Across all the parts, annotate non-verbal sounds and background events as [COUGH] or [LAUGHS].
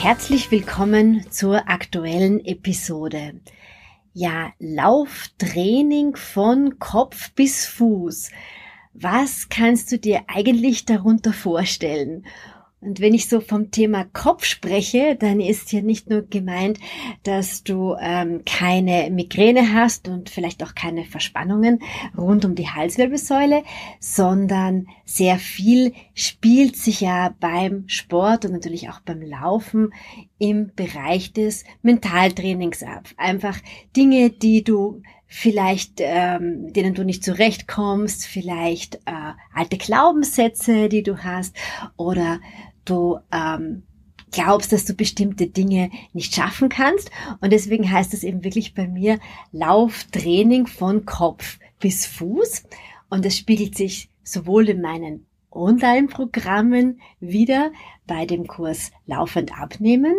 Herzlich willkommen zur aktuellen Episode. Ja, Lauftraining von Kopf bis Fuß. Was kannst du dir eigentlich darunter vorstellen? Und wenn ich so vom Thema Kopf spreche, dann ist hier nicht nur gemeint, dass du ähm, keine Migräne hast und vielleicht auch keine Verspannungen rund um die Halswirbelsäule, sondern sehr viel spielt sich ja beim Sport und natürlich auch beim Laufen im Bereich des Mentaltrainings ab. Einfach Dinge, die du vielleicht ähm, denen du nicht zurechtkommst, vielleicht äh, alte Glaubenssätze, die du hast oder du ähm, glaubst, dass du bestimmte Dinge nicht schaffen kannst. Und deswegen heißt es eben wirklich bei mir Lauftraining von Kopf bis Fuß. Und das spiegelt sich sowohl in meinen Online-Programmen wieder bei dem Kurs Laufend abnehmen,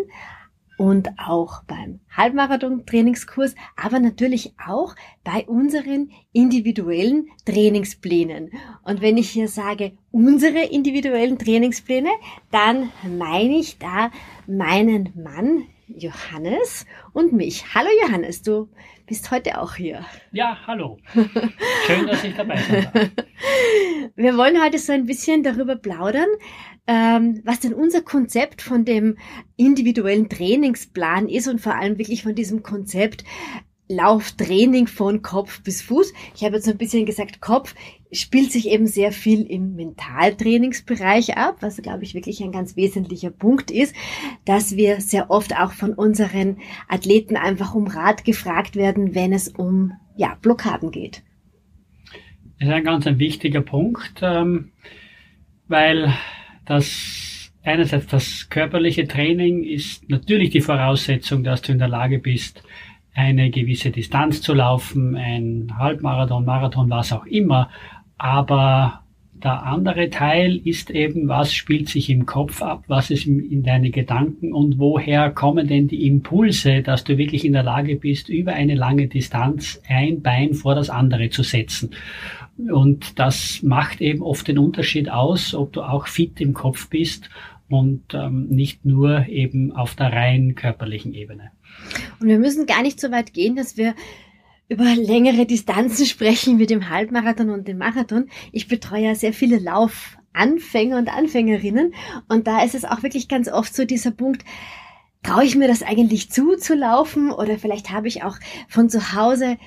und auch beim Halbmarathon-Trainingskurs, aber natürlich auch bei unseren individuellen Trainingsplänen. Und wenn ich hier sage unsere individuellen Trainingspläne, dann meine ich da meinen Mann Johannes und mich. Hallo Johannes, du bist heute auch hier. Ja, hallo. [LAUGHS] Schön, dass ich dabei bin. [LAUGHS] Wir wollen heute so ein bisschen darüber plaudern, ähm, was denn unser Konzept von dem individuellen Trainingsplan ist und vor allem wirklich von diesem Konzept Lauftraining von Kopf bis Fuß. Ich habe jetzt ein bisschen gesagt, Kopf spielt sich eben sehr viel im Mentaltrainingsbereich ab, was glaube ich wirklich ein ganz wesentlicher Punkt ist, dass wir sehr oft auch von unseren Athleten einfach um Rat gefragt werden, wenn es um ja, Blockaden geht. Das ist ein ganz ein wichtiger Punkt, ähm, weil das einerseits das körperliche Training ist natürlich die Voraussetzung, dass du in der Lage bist, eine gewisse Distanz zu laufen, ein Halbmarathon, Marathon, was auch immer. Aber der andere Teil ist eben, was spielt sich im Kopf ab, was ist in deine Gedanken und woher kommen denn die Impulse, dass du wirklich in der Lage bist, über eine lange Distanz ein Bein vor das andere zu setzen. Und das macht eben oft den Unterschied aus, ob du auch fit im Kopf bist und ähm, nicht nur eben auf der rein körperlichen Ebene. Und wir müssen gar nicht so weit gehen, dass wir über längere Distanzen sprechen wie dem Halbmarathon und dem Marathon. Ich betreue ja sehr viele Laufanfänger und Anfängerinnen und da ist es auch wirklich ganz oft so dieser Punkt, traue ich mir das eigentlich zu, zu laufen oder vielleicht habe ich auch von zu Hause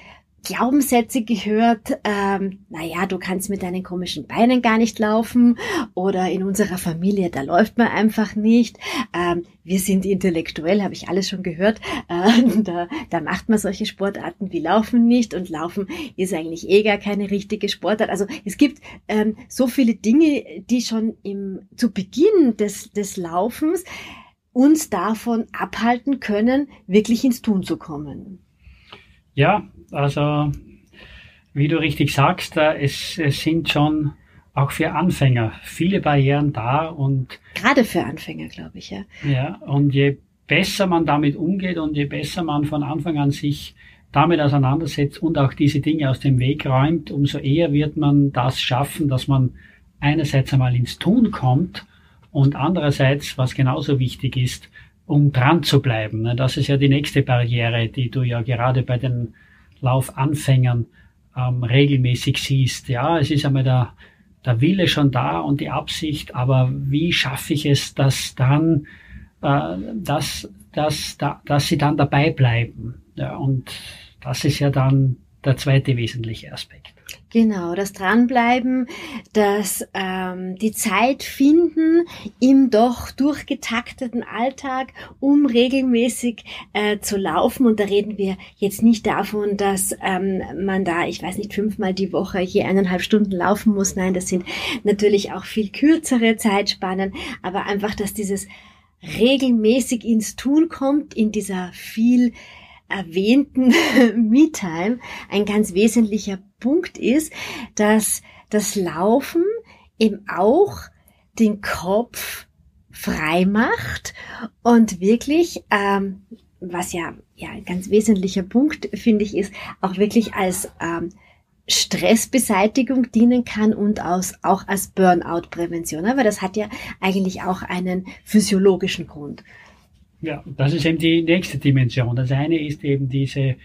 Glaubenssätze gehört, ähm, naja, du kannst mit deinen komischen Beinen gar nicht laufen oder in unserer Familie, da läuft man einfach nicht. Ähm, wir sind intellektuell, habe ich alles schon gehört. [LAUGHS] Äh, da, da macht man solche Sportarten wie Laufen nicht und Laufen ist eigentlich eh gar keine richtige Sportart. Also es gibt ähm, so viele Dinge, die schon im, zu Beginn des, des Laufens uns davon abhalten können, wirklich ins Tun zu kommen. Ja, also wie du richtig sagst, es, es sind schon auch für Anfänger viele Barrieren da und gerade für Anfänger, glaube ich, ja. Ja, und je besser man damit umgeht und je besser man von Anfang an sich damit auseinandersetzt und auch diese Dinge aus dem Weg räumt, umso eher wird man das schaffen, dass man einerseits einmal ins Tun kommt und andererseits, was genauso wichtig ist, um dran zu bleiben. Ne? Das ist ja die nächste Barriere, die du ja gerade bei den Laufanfängern ähm, regelmäßig siehst. Ja, es ist einmal der, der Wille schon da und die Absicht, aber wie schaffe ich es, dass dann, äh, dass, dass, da, dass sie dann dabei bleiben? Ja, und das ist ja dann der zweite wesentliche Aspekt. Genau, das Dranbleiben, das ähm, die Zeit finden im doch durchgetakteten Alltag, um regelmäßig äh, zu laufen. Und da reden wir jetzt nicht davon, dass ähm, man da, ich weiß nicht, fünfmal die Woche je eineinhalb Stunden laufen muss. Nein, das sind natürlich auch viel kürzere Zeitspannen, aber einfach, dass dieses regelmäßig ins Tun kommt, in dieser viel erwähnten [LAUGHS] Me-Time, ein ganz wesentlicher Punkt ist, dass das Laufen eben auch den Kopf frei macht und wirklich, ähm, was ja, ja ein ganz wesentlicher Punkt, finde ich, ist, auch wirklich als ähm, Stressbeseitigung dienen kann und aus, auch als Burnout-Prävention. Aber das hat ja eigentlich auch einen physiologischen Grund. Ja, das ist eben die nächste Dimension. Das eine ist eben diese,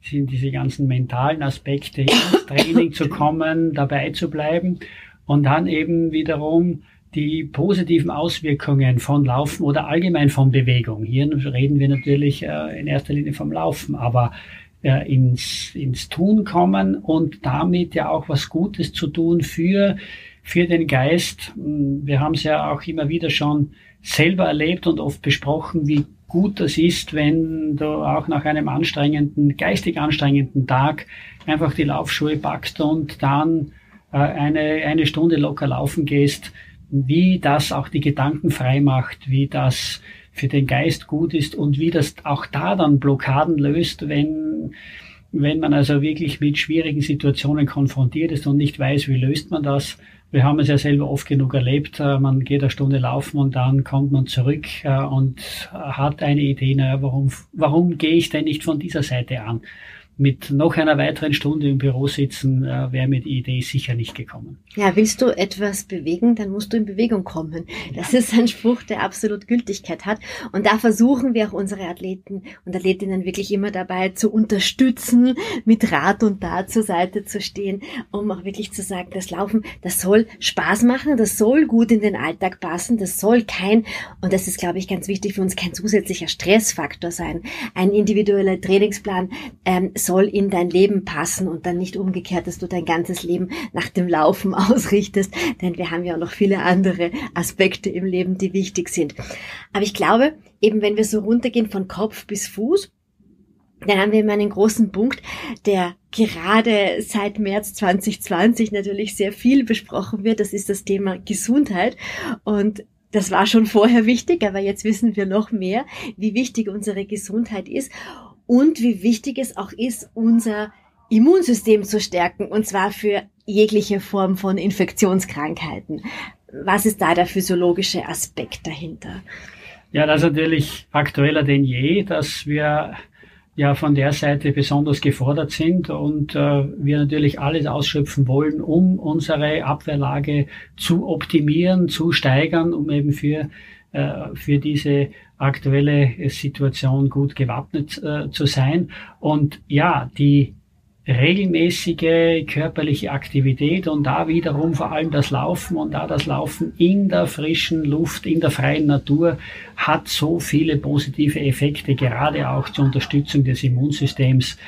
sind diese ganzen mentalen Aspekte, ins [COUGHS] Training zu kommen, dabei zu bleiben und dann eben wiederum die positiven Auswirkungen von Laufen oder allgemein von Bewegung. Hier reden wir natürlich äh, in erster Linie vom Laufen, aber äh, ins, ins Tun kommen und damit ja auch was Gutes zu tun für, für den Geist. Wir haben es ja auch immer wieder schon selber erlebt und oft besprochen, wie gut das ist, wenn du auch nach einem anstrengenden, geistig anstrengenden Tag einfach die Laufschuhe packst und dann äh, eine, eine Stunde locker laufen gehst, wie das auch die Gedanken frei macht, wie das für den Geist gut ist und wie das auch da dann Blockaden löst, wenn, wenn man also wirklich mit schwierigen Situationen konfrontiert ist und nicht weiß, wie löst man das. Wir haben es ja selber oft genug erlebt. Äh, man geht eine Stunde laufen und dann kommt man zurück äh, und hat eine Idee, naja, warum, warum gehe ich denn nicht von dieser Seite an? Mit noch einer weiteren Stunde im Büro sitzen, äh, wäre mir die Idee sicher nicht gekommen. Ja, willst du etwas bewegen, dann musst du in Bewegung kommen. Das ja. ist ein Spruch, der absolut Gültigkeit hat. Und da versuchen wir auch unsere Athleten und Athletinnen wirklich immer dabei zu unterstützen, mit Rat und Tat zur Seite zu stehen, um auch wirklich zu sagen, das Laufen, das soll Spaß machen, das soll gut in den Alltag passen, das soll kein, und das ist, glaube ich, ganz wichtig für uns, kein zusätzlicher Stressfaktor sein. Ein individueller Trainingsplan ähm, soll in dein Leben passen und dann nicht umgekehrt, dass du dein ganzes Leben nach dem Laufen [LAUGHS] ausrichtest, denn wir haben ja auch noch viele andere Aspekte im Leben, die wichtig sind. Aber ich glaube, eben wenn wir so runtergehen von Kopf bis Fuß, dann haben wir immer einen großen Punkt, der gerade seit März 2020 natürlich sehr viel besprochen wird. Das ist das Thema Gesundheit. Und das war schon vorher wichtig, aber jetzt wissen wir noch mehr, wie wichtig unsere Gesundheit ist und wie wichtig es auch ist, unser Immunsystem zu stärken, und zwar für jegliche Form von Infektionskrankheiten. Was ist da der physiologische Aspekt dahinter? Ja, das ist natürlich aktueller denn je, dass wir ja von der Seite besonders gefordert sind und äh, wir natürlich alles ausschöpfen wollen, um unsere Abwehrlage zu optimieren, zu steigern, um eben für für diese aktuelle Situation gut gewappnet äh, zu sein. Und ja, die regelmäßige körperliche Aktivität und da wiederum vor allem das Laufen und da das Laufen in der frischen Luft, in der freien Natur hat so viele positive Effekte, gerade auch zur Unterstützung des Immunsystems.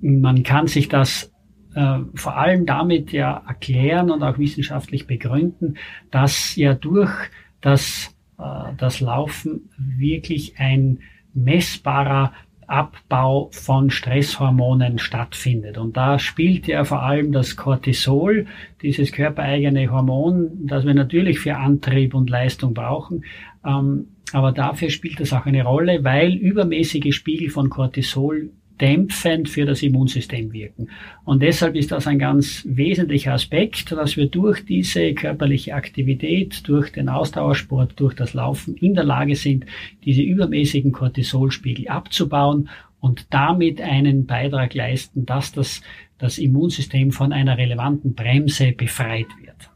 Man kann sich das äh, vor allem damit ja erklären und auch wissenschaftlich begründen, dass ja durch das äh, das Laufen wirklich ein messbarer Abbau von Stresshormonen stattfindet. Und da spielt ja vor allem das Cortisol, dieses körpereigene Hormon, das wir natürlich für Antrieb und Leistung brauchen. Ähm, aber dafür spielt das auch eine Rolle, weil übermäßige Spiegel von Cortisol dämpfend für das Immunsystem wirken. Und deshalb ist das ein ganz wesentlicher Aspekt, dass wir durch diese körperliche Aktivität, durch den Ausdauersport, durch das Laufen in der Lage sind, diese übermäßigen Cortisolspiegel abzubauen und damit einen Beitrag leisten, dass das, das Immunsystem von einer relevanten Bremse befreit wird.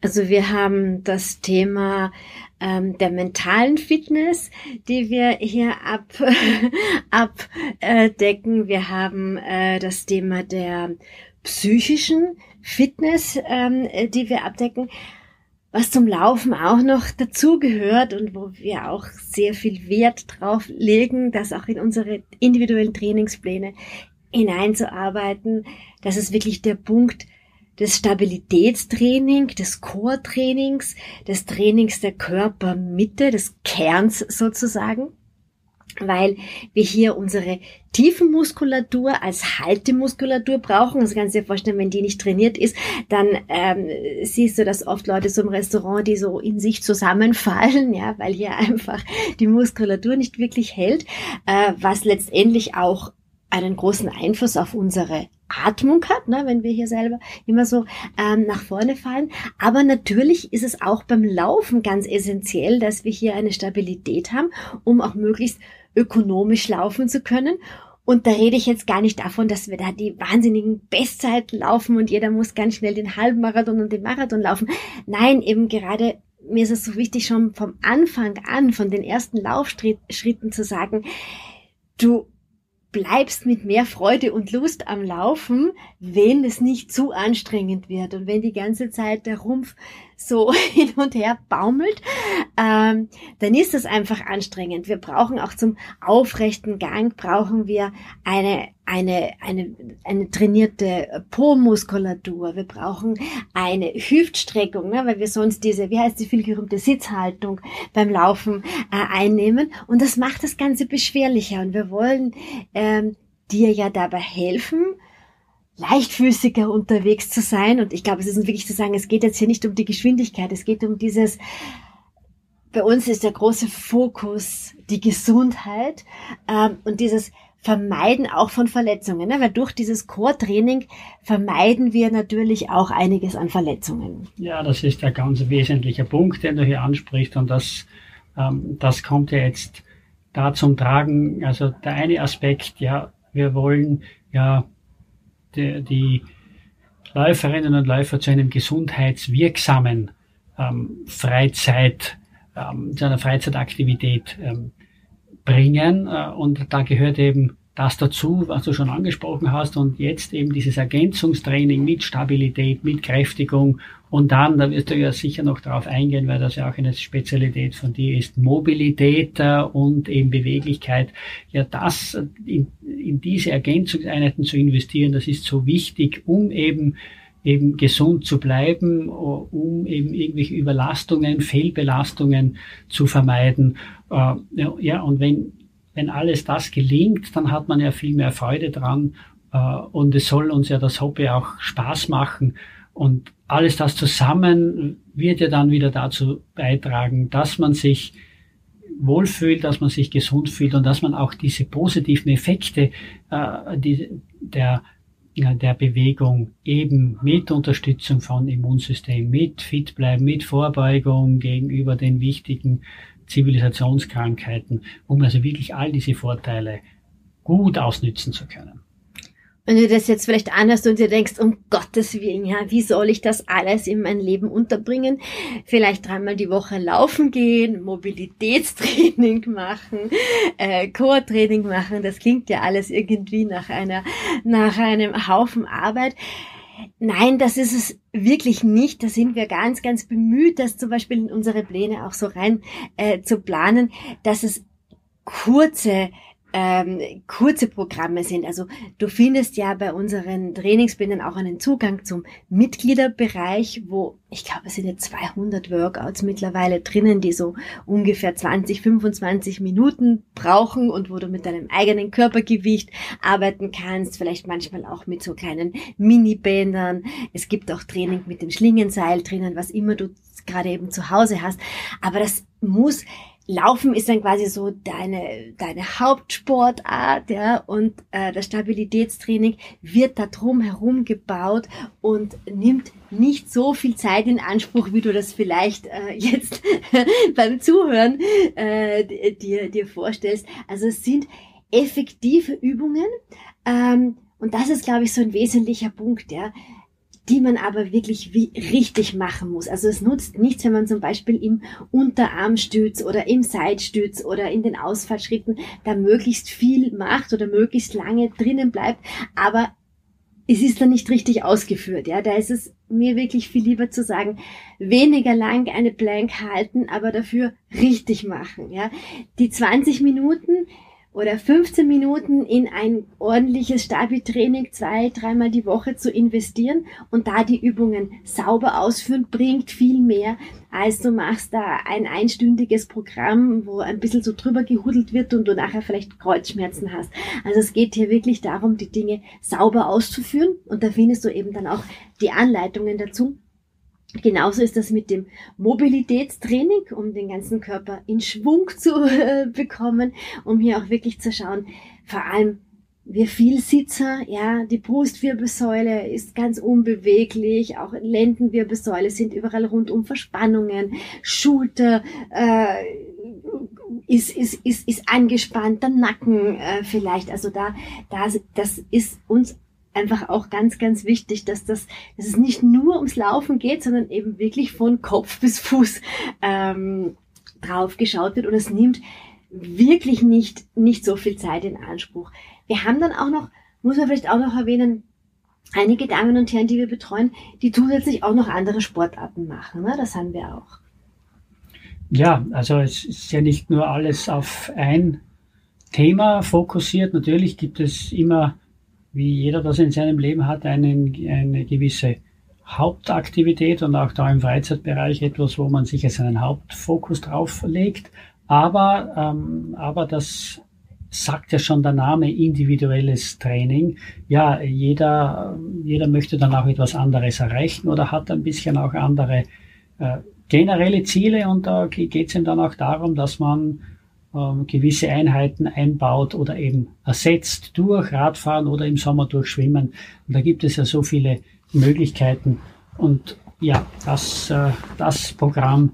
Also wir haben das Thema ähm, der mentalen Fitness, die wir hier ab, [LAUGHS] abdecken. Wir haben äh, das Thema der psychischen Fitness, ähm, die wir abdecken. Was zum Laufen auch noch dazugehört und wo wir auch sehr viel Wert drauf legen, das auch in unsere individuellen Trainingspläne hineinzuarbeiten, das ist wirklich der Punkt, des Stabilitätstraining, des Core-Trainings, des Trainings der Körpermitte, des Kerns sozusagen. weil wir hier unsere Tiefenmuskulatur als Haltemuskulatur brauchen. Also kannst du dir vorstellen, wenn die nicht trainiert ist, dann ähm, siehst du, dass oft Leute so im Restaurant, die so in sich zusammenfallen, ja, weil hier [LAUGHS] einfach die Muskulatur nicht wirklich hält, äh, was letztendlich auch einen großen Einfluss auf unsere Atmung hat, ne, wenn wir hier selber immer so ähm, nach vorne fallen. Aber natürlich ist es auch beim Laufen ganz essentiell, dass wir hier eine Stabilität haben, um auch möglichst ökonomisch laufen zu können. Und da rede ich jetzt gar nicht davon, dass wir da die wahnsinnigen Bestzeiten laufen und jeder muss ganz schnell den Halbmarathon und den Marathon laufen. Nein, eben gerade mir ist es so wichtig, schon vom Anfang an, von den ersten Laufschritten zu sagen, du bleibst mit mehr Freude und Lust am Laufen, wenn es nicht zu anstrengend wird und wenn die ganze Zeit der Rumpf so [LAUGHS] hin und her baumelt, ähm, dann ist das einfach anstrengend. Wir brauchen auch zum aufrechten Gang brauchen wir eine eine eine eine trainierte Po-Muskulatur. Wir brauchen eine Hüftstreckung, ne, weil wir sonst diese wie heißt die vielgerühmte Sitzhaltung beim Laufen äh, einnehmen und das macht das Ganze beschwerlicher und wir wollen ähm, dir ja dabei helfen leichtfüßiger unterwegs zu sein. Und ich glaube, es ist wirklich zu sagen, es geht jetzt hier nicht um die Geschwindigkeit, es geht um dieses, bei uns ist der große Fokus die Gesundheit ähm, und dieses Vermeiden auch von Verletzungen. Ne? Weil durch dieses Core-Training vermeiden wir natürlich auch einiges an Verletzungen. Ja, das ist der ganz wesentliche Punkt, den du hier ansprichst. Und das, ähm, das kommt ja jetzt da zum Tragen. Also der eine Aspekt, ja, wir wollen ja die, die Läuferinnen und Läufer zu einem gesundheitswirksamen ähm, Freizeit, ähm, zu einer Freizeitaktivität ähm, bringen. Äh, und da gehört eben das dazu, was du schon angesprochen hast und jetzt eben dieses Ergänzungstraining mit Stabilität, mit Kräftigung und dann, da wirst du ja sicher noch darauf eingehen, weil das ja auch eine Spezialität von dir ist, Mobilität äh, und eben Beweglichkeit. Ja, das in, in diese Ergänzungseinheiten zu investieren, das ist so wichtig, um eben eben gesund zu bleiben, um eben irgendwelche Überlastungen, Fehlbelastungen zu vermeiden. Äh, ja, und wenn wenn alles das gelingt, dann hat man ja viel mehr Freude dran äh, und es soll uns ja das Hobby auch Spaß machen und alles das zusammen wird ja dann wieder dazu beitragen, dass man sich wohlfühlt, dass man sich gesund fühlt und dass man auch diese positiven Effekte äh, die, der der Bewegung eben mit Unterstützung von Immunsystem, mit Fitbleiben, mit Vorbeugung gegenüber den wichtigen Zivilisationskrankheiten, um also wirklich all diese Vorteile gut ausnützen zu können. Wenn du das jetzt vielleicht anhörst und dir denkst, um Gottes Willen, ja, wie soll ich das alles in mein Leben unterbringen? Vielleicht dreimal die Woche laufen gehen, Mobilitätstraining [LAUGHS] machen, äh, Core-Training machen, das klingt ja alles irgendwie nach einer, nach einem Haufen Arbeit. Nein, das ist es wirklich nicht. Da sind wir ganz, ganz bemüht, das zum Beispiel in unsere Pläne auch so rein äh, zu planen, dass es kurze ähm, kurze Programme sind. Also du findest ja bei unseren Trainingsplänen auch einen Zugang zum Mitgliederbereich, wo ich glaube, es sind jetzt 200 Workouts mittlerweile drinnen, die so ungefähr 20, 25 Minuten brauchen und wo du mit deinem eigenen Körpergewicht arbeiten kannst, vielleicht manchmal auch mit so kleinen Minibändern. Es gibt auch Training mit dem Schlingenseil drinnen, was immer du gerade eben zu Hause hast. Aber das muss Laufen ist dann quasi so deine, deine Hauptsportart, ja, und äh, das Stabilitätstraining wird da drum herum gebaut und nimmt nicht so viel Zeit in Anspruch, wie du das vielleicht äh, [LAUGHS] jetzt [LAUGHS] beim Zuhören äh, dir, dir vorstellst. Also es sind effektive Übungen ähm, und das ist, glaube ich, so ein wesentlicher Punkt, ja die man aber wirklich wie richtig machen muss. Also es nutzt nichts, wenn man zum Beispiel im Unterarmstütz oder im Seitstütz oder in den Ausfallschritten da möglichst viel macht oder möglichst lange drinnen bleibt, aber es ist dann nicht richtig ausgeführt. Ja, da ist es mir wirklich viel lieber zu sagen, weniger lang eine Plank halten, aber dafür richtig machen. Ja, die 20 Minuten oder 15 Minuten in ein ordentliches Stabi-Training zwei, dreimal die Woche zu investieren und da die Übungen sauber ausführen, bringt viel mehr, als du machst da ein einstündiges Programm, wo ein bisschen so drüber gehudelt wird und du nachher vielleicht Kreuzschmerzen hast. Also es geht hier wirklich darum, die Dinge sauber auszuführen und da findest du eben dann auch die Anleitungen dazu. Genauso ist das mit dem Mobilitätstraining, um den ganzen Körper in Schwung zu [LAUGHS] äh, bekommen, um hier auch wirklich zu schauen, vor allem wir Vielsitzer, ja, die Brustwirbelsäule ist ganz unbeweglich, auch Lendenwirbelsäule sind überall rundum Verspannungen, Schulter äh, ist, ist, ist, ist angespannt, der Nacken äh, vielleicht, also da, da, das ist uns einfach auch ganz, ganz wichtig, dass das, dass es nicht nur ums Laufen geht, sondern eben wirklich von Kopf bis Fuß ähm, drauf geschaut wird und es nimmt wirklich nicht, nicht so viel Zeit in Anspruch. Wir haben dann auch noch, muss man vielleicht auch noch erwähnen, einige Damen und Herren, die wir betreuen, die zusätzlich auch noch andere Sportarten machen. Ne? Das haben wir auch. Ja, also es ist ja nicht nur alles auf ein Thema fokussiert. Natürlich gibt es immer wie jeder das in seinem Leben hat, einen, eine gewisse Hauptaktivität und auch da im Freizeitbereich etwas, wo man sich als einen Hauptfokus drauf legt. Aber, ähm, aber das sagt ja schon der Name individuelles Training. Ja, jeder, jeder möchte dann auch etwas anderes erreichen oder hat ein bisschen auch andere äh, generelle Ziele und da geht es ihm dann auch darum, dass man ähm, gewisse Einheiten einbaut oder eben ersetzt durch Radfahren oder im Sommer durch Schwimmen. Und da gibt es ja so viele Möglichkeiten. Und ja, das, äh, das Programm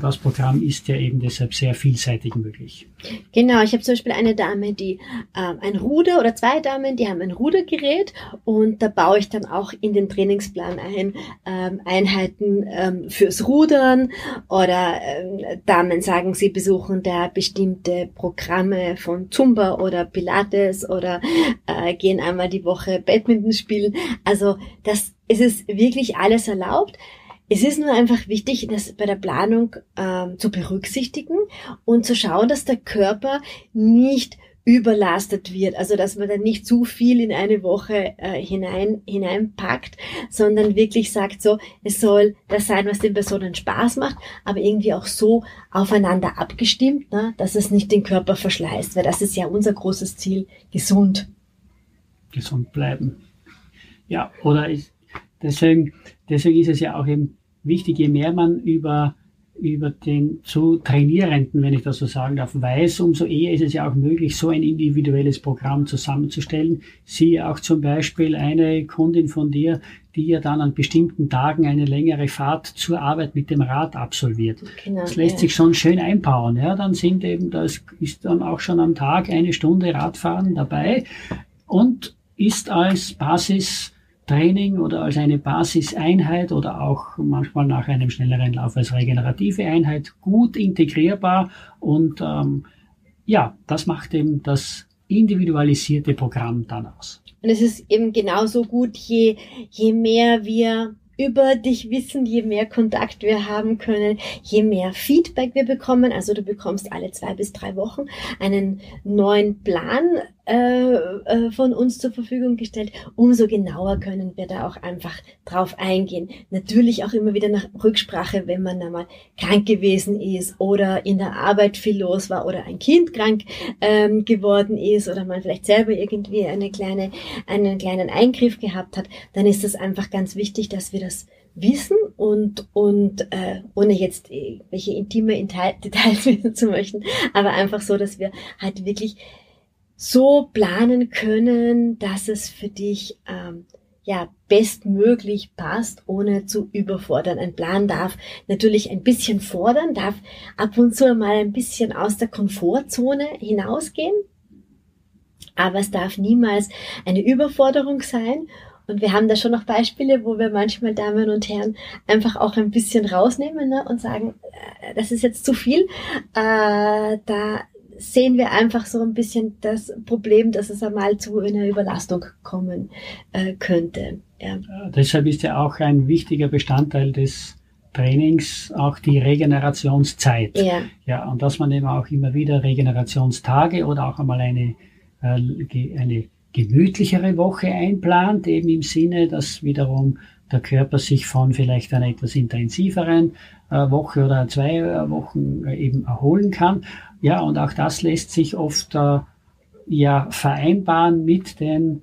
das Programm ist ja eben deshalb sehr vielseitig möglich. Genau, ich habe zum Beispiel eine Dame, die ähm, ein Ruder oder zwei Damen, die haben ein Rudergerät und da baue ich dann auch in den Trainingsplan ein ähm, Einheiten ähm, fürs Rudern oder ähm, Damen sagen, sie besuchen da bestimmte Programme von Zumba oder Pilates oder äh, gehen einmal die Woche Badminton spielen. Also das es ist wirklich alles erlaubt. Es ist nur einfach wichtig, das bei der Planung ähm, zu berücksichtigen und zu schauen, dass der Körper nicht überlastet wird, also dass man dann nicht zu viel in eine Woche äh, hinein hineinpackt, sondern wirklich sagt so, es soll das sein, was den Personen Spaß macht, aber irgendwie auch so aufeinander abgestimmt, ne, dass es nicht den Körper verschleißt, weil das ist ja unser großes Ziel, gesund. Gesund bleiben. Ja, oder ich, deswegen, deswegen ist es ja auch eben wichtig, je mehr man über, über den zu Trainierenden, wenn ich das so sagen darf, weiß, umso eher ist es ja auch möglich, so ein individuelles Programm zusammenzustellen. Siehe auch zum Beispiel eine Kundin von dir, die ja dann an bestimmten Tagen eine längere Fahrt zur Arbeit mit dem Rad absolviert. Genau, das lässt ja. sich schon schön einbauen. Ja, dann sind eben, das ist dann auch schon am Tag eine Stunde Radfahren dabei und ist als Basis Training oder als eine Basiseinheit oder auch manchmal nach einem schnelleren Lauf als regenerative Einheit gut integrierbar und ähm, ja, das macht eben das individualisierte Programm dann aus. Und es ist eben genauso gut, je, je mehr wir über dich wissen, je mehr Kontakt wir haben können, je mehr Feedback wir bekommen. Also du bekommst alle zwei bis drei Wochen einen neuen Plan äh, äh, von uns zur Verfügung gestellt, umso genauer können wir da auch einfach drauf eingehen. Natürlich auch immer wieder nach Rücksprache, wenn man einmal krank gewesen ist oder in der Arbeit viel los war oder ein Kind krank ähm, geworden ist oder man vielleicht selber irgendwie eine kleine, einen kleinen Eingriff gehabt hat, dann ist es einfach ganz wichtig, dass wir das wissen und, und äh, ohne jetzt welche intime [LAUGHS] Details wissen zu möchten, aber einfach so, dass wir halt wirklich so planen können, dass es für dich ähm, ja bestmöglich passt, ohne zu überfordern. Ein Plan darf natürlich ein bisschen fordern, darf ab und zu mal ein bisschen aus der Komfortzone hinausgehen, aber es darf niemals eine Überforderung sein. Und wir haben da schon noch Beispiele, wo wir manchmal Damen und Herren einfach auch ein bisschen rausnehmen ne, und sagen, äh, das ist jetzt zu viel. Äh, da sehen wir einfach so ein bisschen das Problem, dass es einmal zu einer Überlastung kommen äh, könnte. Ja. ja. Deshalb ist ja auch ein wichtiger Bestandteil des Trainings auch die Regenerationszeit. Ja. Ja, und dass man eben auch immer wieder Regenerationstage oder auch einmal eine, äh, eine gemütlichere Woche einplant, eben im Sinne, dass wiederum der Körper sich von vielleicht einer etwas intensiveren äh, Woche oder zwei äh, Wochen äh, eben erholen kann. Ja, und auch das lässt sich oft ja vereinbaren mit den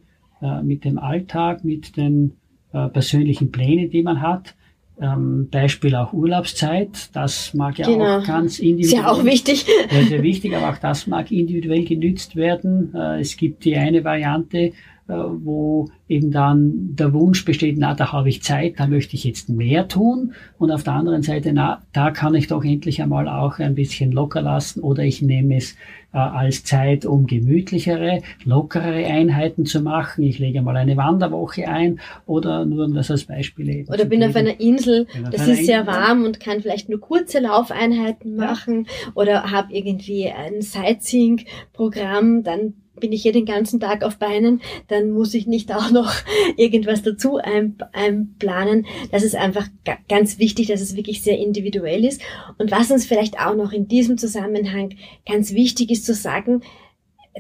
mit dem Alltag, mit den persönlichen Plänen, die man hat. Ähm, Beispiel auch Urlaubszeit, das mag ja genau. auch ganz individuell. Ist ja auch wichtig. [LAUGHS] Ja, sehr wichtig, aber auch das mag individuell genützt werden. Äh, es gibt die eine Variante, wo eben dann der Wunsch besteht, na, da habe ich Zeit, da möchte ich jetzt mehr tun. Und auf der anderen Seite, na, da kann ich doch endlich einmal auch ein bisschen locker lassen oder ich nehme es äh, als Zeit, um gemütlichere, lockerere Einheiten zu machen. Ich lege mal eine Wanderwoche ein oder nur um das als Beispiel eben Oder bin geben. auf einer Insel, das ist sehr warm und kann vielleicht nur kurze Laufeinheiten machen ja. oder habe irgendwie ein Sightseeing-Programm, dann bin ich hier den ganzen Tag auf Beinen, dann muss ich nicht auch noch [LAUGHS] irgendwas dazu einplanen. Das ist einfach ganz wichtig, dass es wirklich sehr individuell ist. Und was uns vielleicht auch noch in diesem Zusammenhang ganz wichtig ist zu sagen,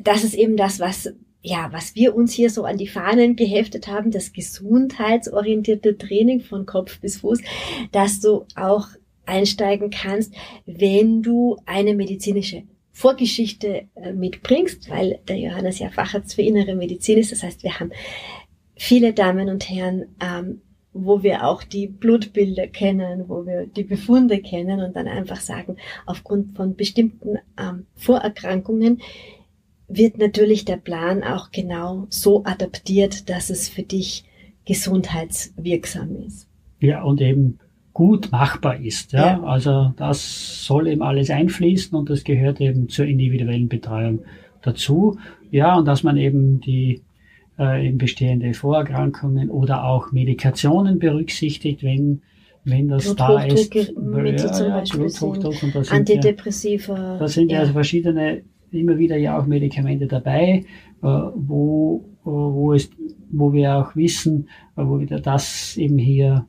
das ist eben das, was ja, was wir uns hier so an die Fahnen geheftet haben, das gesundheitsorientierte Training von Kopf bis Fuß, dass du auch einsteigen kannst, wenn du eine medizinische Vorgeschichte äh, mitbringst, weil der Johannes ja Facharzt für innere Medizin ist. Das heißt, wir haben viele Damen und Herren, ähm, wo wir auch die Blutbilder kennen, wo wir die Befunde kennen und dann einfach sagen, aufgrund von bestimmten ähm, Vorerkrankungen wird natürlich der Plan auch genau so adaptiert, dass es für dich gesundheitswirksam ist. Ja, und eben gut machbar ist. Ja? ja? Also das soll eben alles einfließen und das gehört eben zur individuellen Betreuung dazu. Ja, und dass man eben die äh, eben bestehende Vorerkrankungen oder auch Medikationen berücksichtigt, wenn wenn das da ist. Ja, ja, Bluthochdruck und das Antidepressiva. Ja, da sind ja, also verschiedene immer wieder ja auch Medikamente dabei, äh, wo, wo es, wo wir auch wissen, äh, wo wieder das eben hier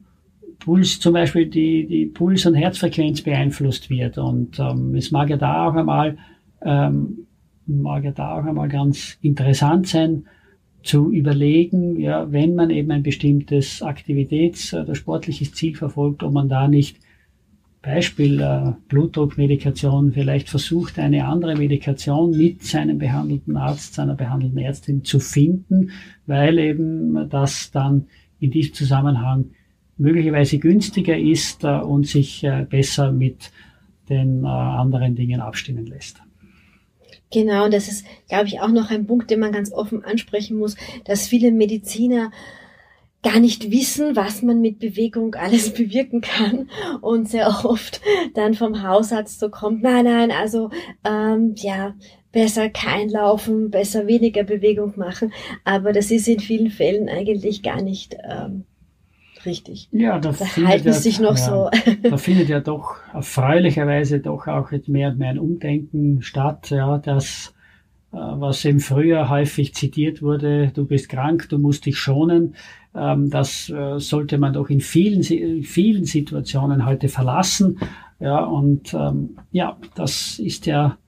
Puls zum Beispiel die, die Puls- und Herzfrequenz beeinflusst wird. Und ähm, es mag ja da auch einmal, ähm, mag ja da auch einmal ganz interessant sein, zu überlegen, ja, wenn man eben ein bestimmtes Aktivitäts- oder sportliches Ziel verfolgt, ob man da nicht Beispiel äh, Blutdruckmedikation vielleicht versucht, eine andere Medikation mit seinem behandelten Arzt, seiner behandelten Ärztin zu finden, weil eben das dann in diesem Zusammenhang möglicherweise günstiger ist äh, und sich äh, besser mit den äh, anderen Dingen abstimmen lässt. Genau, das ist, glaube ich, auch noch ein Punkt, den man ganz offen ansprechen muss, dass viele Mediziner gar nicht wissen, was man mit Bewegung alles [LAUGHS] bewirken kann und sehr oft dann vom Hausarzt so kommt, nein, nein, also ähm, ja, besser kein Laufen, besser weniger Bewegung machen, aber das ist in vielen Fällen eigentlich gar nicht ähm, richtig. Ja, da, da halten ja, sich noch ja, so. da findet ja doch erfreulicherweise doch auch mehr und mehr ein Umdenken statt, ja, das, äh, was im Frühjahr häufig zitiert wurde, du bist krank, du musst dich schonen, ähm, das äh, sollte man doch in vielen, vielen Situationen heute verlassen, ja, und ähm, ja, das ist ja,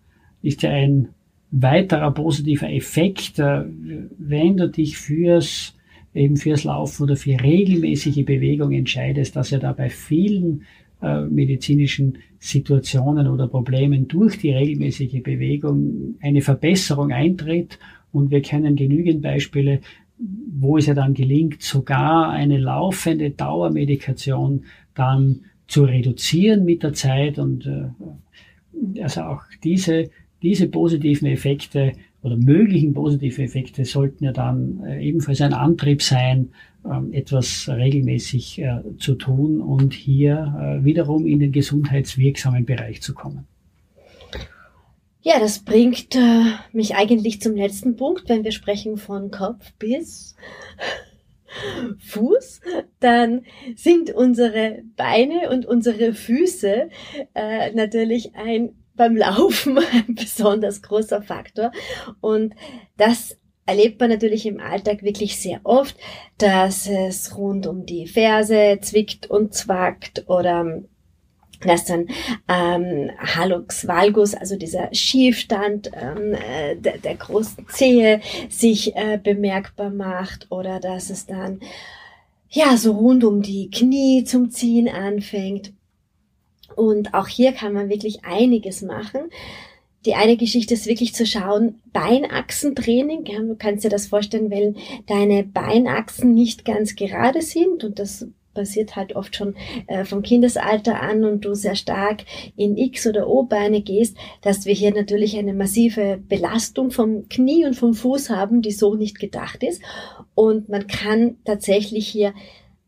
ist ja ein weiterer positiver Effekt, äh, wenn du dich fürs eben fürs Laufen oder für regelmäßige Bewegung entscheidest, dass ja da bei vielen äh, medizinischen Situationen oder Problemen durch die regelmäßige Bewegung eine Verbesserung eintritt. Und wir kennen genügend Beispiele, wo es ja dann gelingt, sogar eine laufende Dauermedikation dann zu reduzieren mit der Zeit. Und äh, also auch diese, diese positiven Effekte oder möglichen positive Effekte sollten ja dann äh, ebenfalls ein Antrieb sein, ähm, etwas regelmäßig äh, zu tun und hier äh, wiederum in den gesundheitswirksamen Bereich zu kommen. Ja, das bringt mich eigentlich zum letzten Punkt, wenn wir sprechen von Kopf bis Fuß, dann sind unsere Beine und unsere Füße äh, natürlich ein beim Laufen [LAUGHS] ein besonders großer Faktor. Und das erlebt man natürlich im Alltag wirklich sehr oft, dass es rund um die Ferse zwickt und zwackt oder dass dann ähm, Hallux valgus, also dieser Schiefstand ähm, äh, der, der großen Zehe, sich äh, bemerkbar macht oder dass es dann ja so rund um die Knie zum Ziehen anfängt. Und auch hier kann man wirklich einiges machen. Die eine Geschichte ist wirklich zu schauen, Beinachsentraining. Ja, du kannst dir das vorstellen, wenn deine Beinachsen nicht ganz gerade sind und das passiert halt oft schon äh, vom Kindesalter an und du sehr stark in X- oder O-Beine gehst, dass wir hier natürlich eine massive Belastung vom Knie und vom Fuß haben, die so nicht gedacht ist. Und man kann tatsächlich hier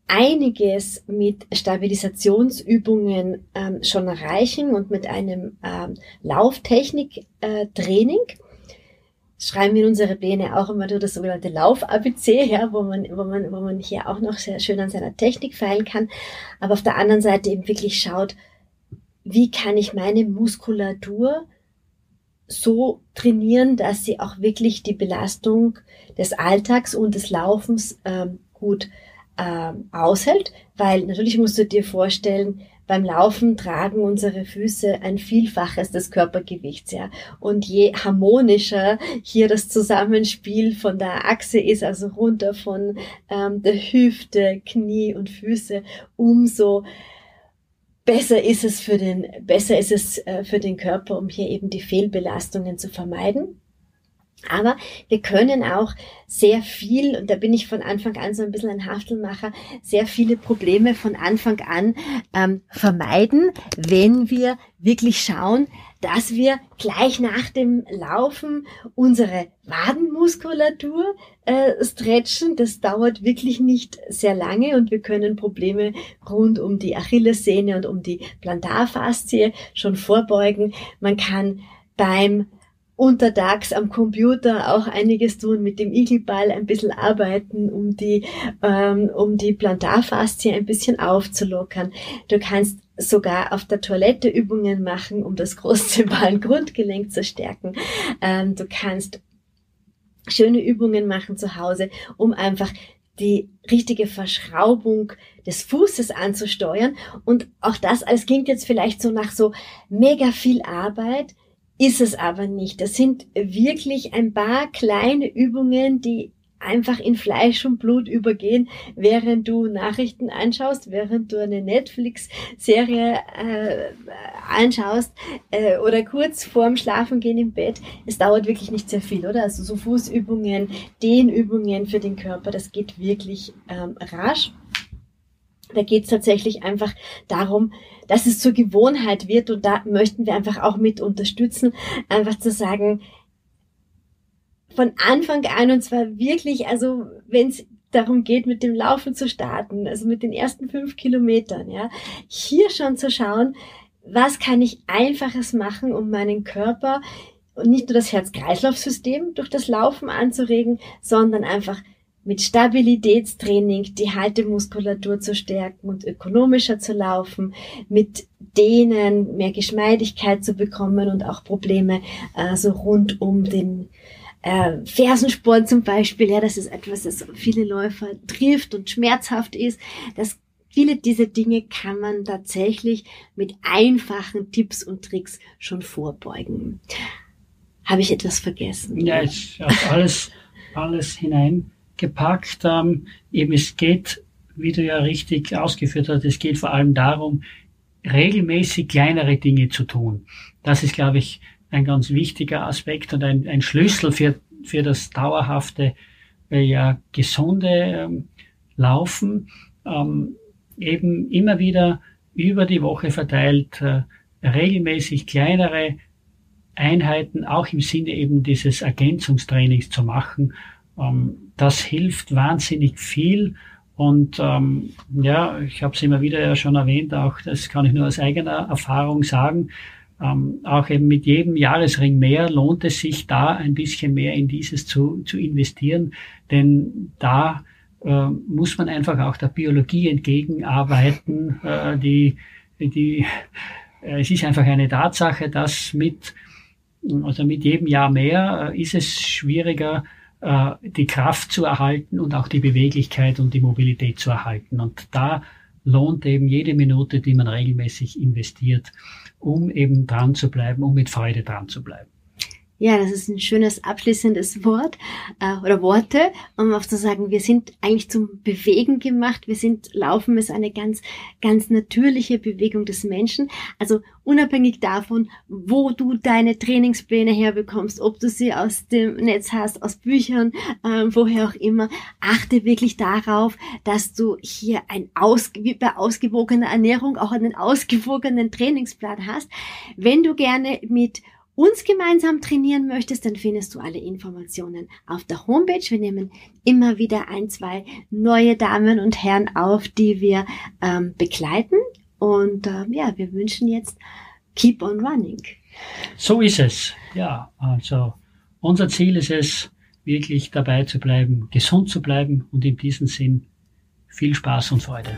einiges mit Stabilisationsübungen ähm, schon erreichen und mit einem ähm, Lauftechnik-Training. Äh, schreiben wir in unsere Pläne auch immer nur das sogenannte Lauf-ABC, ja, wo man, wo man, wo man hier auch noch sehr schön an seiner Technik feilen kann. Aber auf der anderen Seite eben wirklich schaut, wie kann ich meine Muskulatur so trainieren, dass sie auch wirklich die Belastung des Alltags und des Laufens ähm, gut ähm, aushält, weil natürlich musst du dir vorstellen, beim Laufen tragen unsere Füße ein Vielfaches des Körpergewichts, ja. Und je harmonischer hier das Zusammenspiel von der Achse ist, also runter von ähm, der Hüfte, Knie und Füße, umso besser ist es für den, besser ist es äh, für den Körper, um hier eben die Fehlbelastungen zu vermeiden. Aber wir können auch sehr viel, und da bin ich von Anfang an so ein bisschen ein Haftelmacher, sehr viele Probleme von Anfang an ähm, vermeiden, wenn wir wirklich schauen, dass wir gleich nach dem Laufen unsere Wadenmuskulatur äh, stretchen. Das dauert wirklich nicht sehr lange und wir können Probleme rund um die Achillessehne und um die Plantarfaszie schon vorbeugen. Man kann beim untertags am Computer auch einiges tun, mit dem Igelball ein bisschen arbeiten, um die, ähm, um die Plantarfaszie ein bisschen aufzulockern. Du kannst sogar auf der Toilette Übungen machen, um das großzymballen [LAUGHS] Grundgelenk zu stärken. Ähm, du kannst schöne Übungen machen zu Hause, um einfach die richtige Verschraubung des Fußes anzusteuern. Und auch das alles klingt jetzt vielleicht so nach so mega viel Arbeit, ist es aber nicht. Das sind wirklich ein paar kleine Übungen, die einfach in Fleisch und Blut übergehen, während du Nachrichten anschaust, während du eine Netflix-Serie äh, anschaust äh, oder kurz vorm Schlafengehen im Bett. Es dauert wirklich nicht sehr viel, oder? Also so Fußübungen, Dehnübungen für den Körper, das geht wirklich ähm, rasch. Da geht es tatsächlich einfach darum, dass es zur Gewohnheit wird und da möchten wir einfach auch mit unterstützen, einfach zu sagen, von Anfang an und zwar wirklich, also wenn es darum geht, mit dem Laufen zu starten, also mit den ersten fünf Kilometern, ja, hier schon zu schauen, was kann ich einfaches machen, um meinen Körper und nicht nur das Herz-Kreislauf-System durch das Laufen anzuregen, sondern einfach mit Stabilitätstraining die Haltemuskulatur zu stärken und ökonomischer zu laufen, mit denen mehr Geschmeidigkeit zu bekommen und auch Probleme äh, so rund um den äh, Fersensporn zum Beispiel, ja, das ist etwas, das viele Läufer trifft und schmerzhaft ist. Das Viele dieser Dinge kann man tatsächlich mit einfachen Tipps und Tricks schon vorbeugen. Habe ich etwas vergessen? Ja, ist alles, alles hinein gepackt. Ähm, eben es geht, wie du ja richtig ausgeführt hast, es geht vor allem darum, regelmäßig kleinere Dinge zu tun. Das ist, glaube ich, ein ganz wichtiger Aspekt und ein, ein Schlüssel für, für das dauerhafte, äh, ja, gesunde ähm, Laufen. Ähm, eben immer wieder über die Woche verteilt, äh, regelmäßig kleinere Einheiten, auch im Sinne eben dieses Ergänzungstrainings zu machen. Ähm, das hilft wahnsinnig viel. Und ähm, ja, ich habe es immer wieder ja schon erwähnt, auch das kann ich nur aus eigener Erfahrung sagen. Ähm, auch eben mit jedem Jahresring mehr lohnt es sich da ein bisschen mehr in dieses zu, zu investieren, denn da äh, muss man einfach auch der Biologie entgegenarbeiten. Äh, die, die, äh, es ist einfach eine Tatsache, dass mit, also mit jedem Jahr mehr äh, ist es schwieriger, äh, die Kraft zu erhalten und auch die Beweglichkeit und die Mobilität zu erhalten. Und da lohnt eben jede Minute, die man regelmäßig investiert, um eben dran zu bleiben, um mit Freude dran zu bleiben. Ja, das ist ein schönes abschließendes Wort äh, oder Worte, um auch zu sagen, wir sind eigentlich zum Bewegen gemacht. Wir sind, Laufen ist eine ganz, ganz natürliche Bewegung des Menschen. Also unabhängig davon, wo du deine Trainingspläne herbekommst, ob du sie aus dem Netz hast, aus Büchern, äh, woher auch immer, achte wirklich darauf, dass du hier ein aus, wie bei ausgewogener Ernährung auch einen ausgewogenen Trainingsplan hast. Wenn du gerne mit uns gemeinsam trainieren möchtest, dann findest du alle Informationen auf der Homepage. Wir nehmen immer wieder ein, zwei neue Damen und Herren auf, die wir ähm, begleiten. Und äh, ja, wir wünschen jetzt Keep on Running. So ist es. Ja, also unser Ziel ist es, wirklich dabei zu bleiben, gesund zu bleiben und in diesem Sinn viel Spaß und Freude.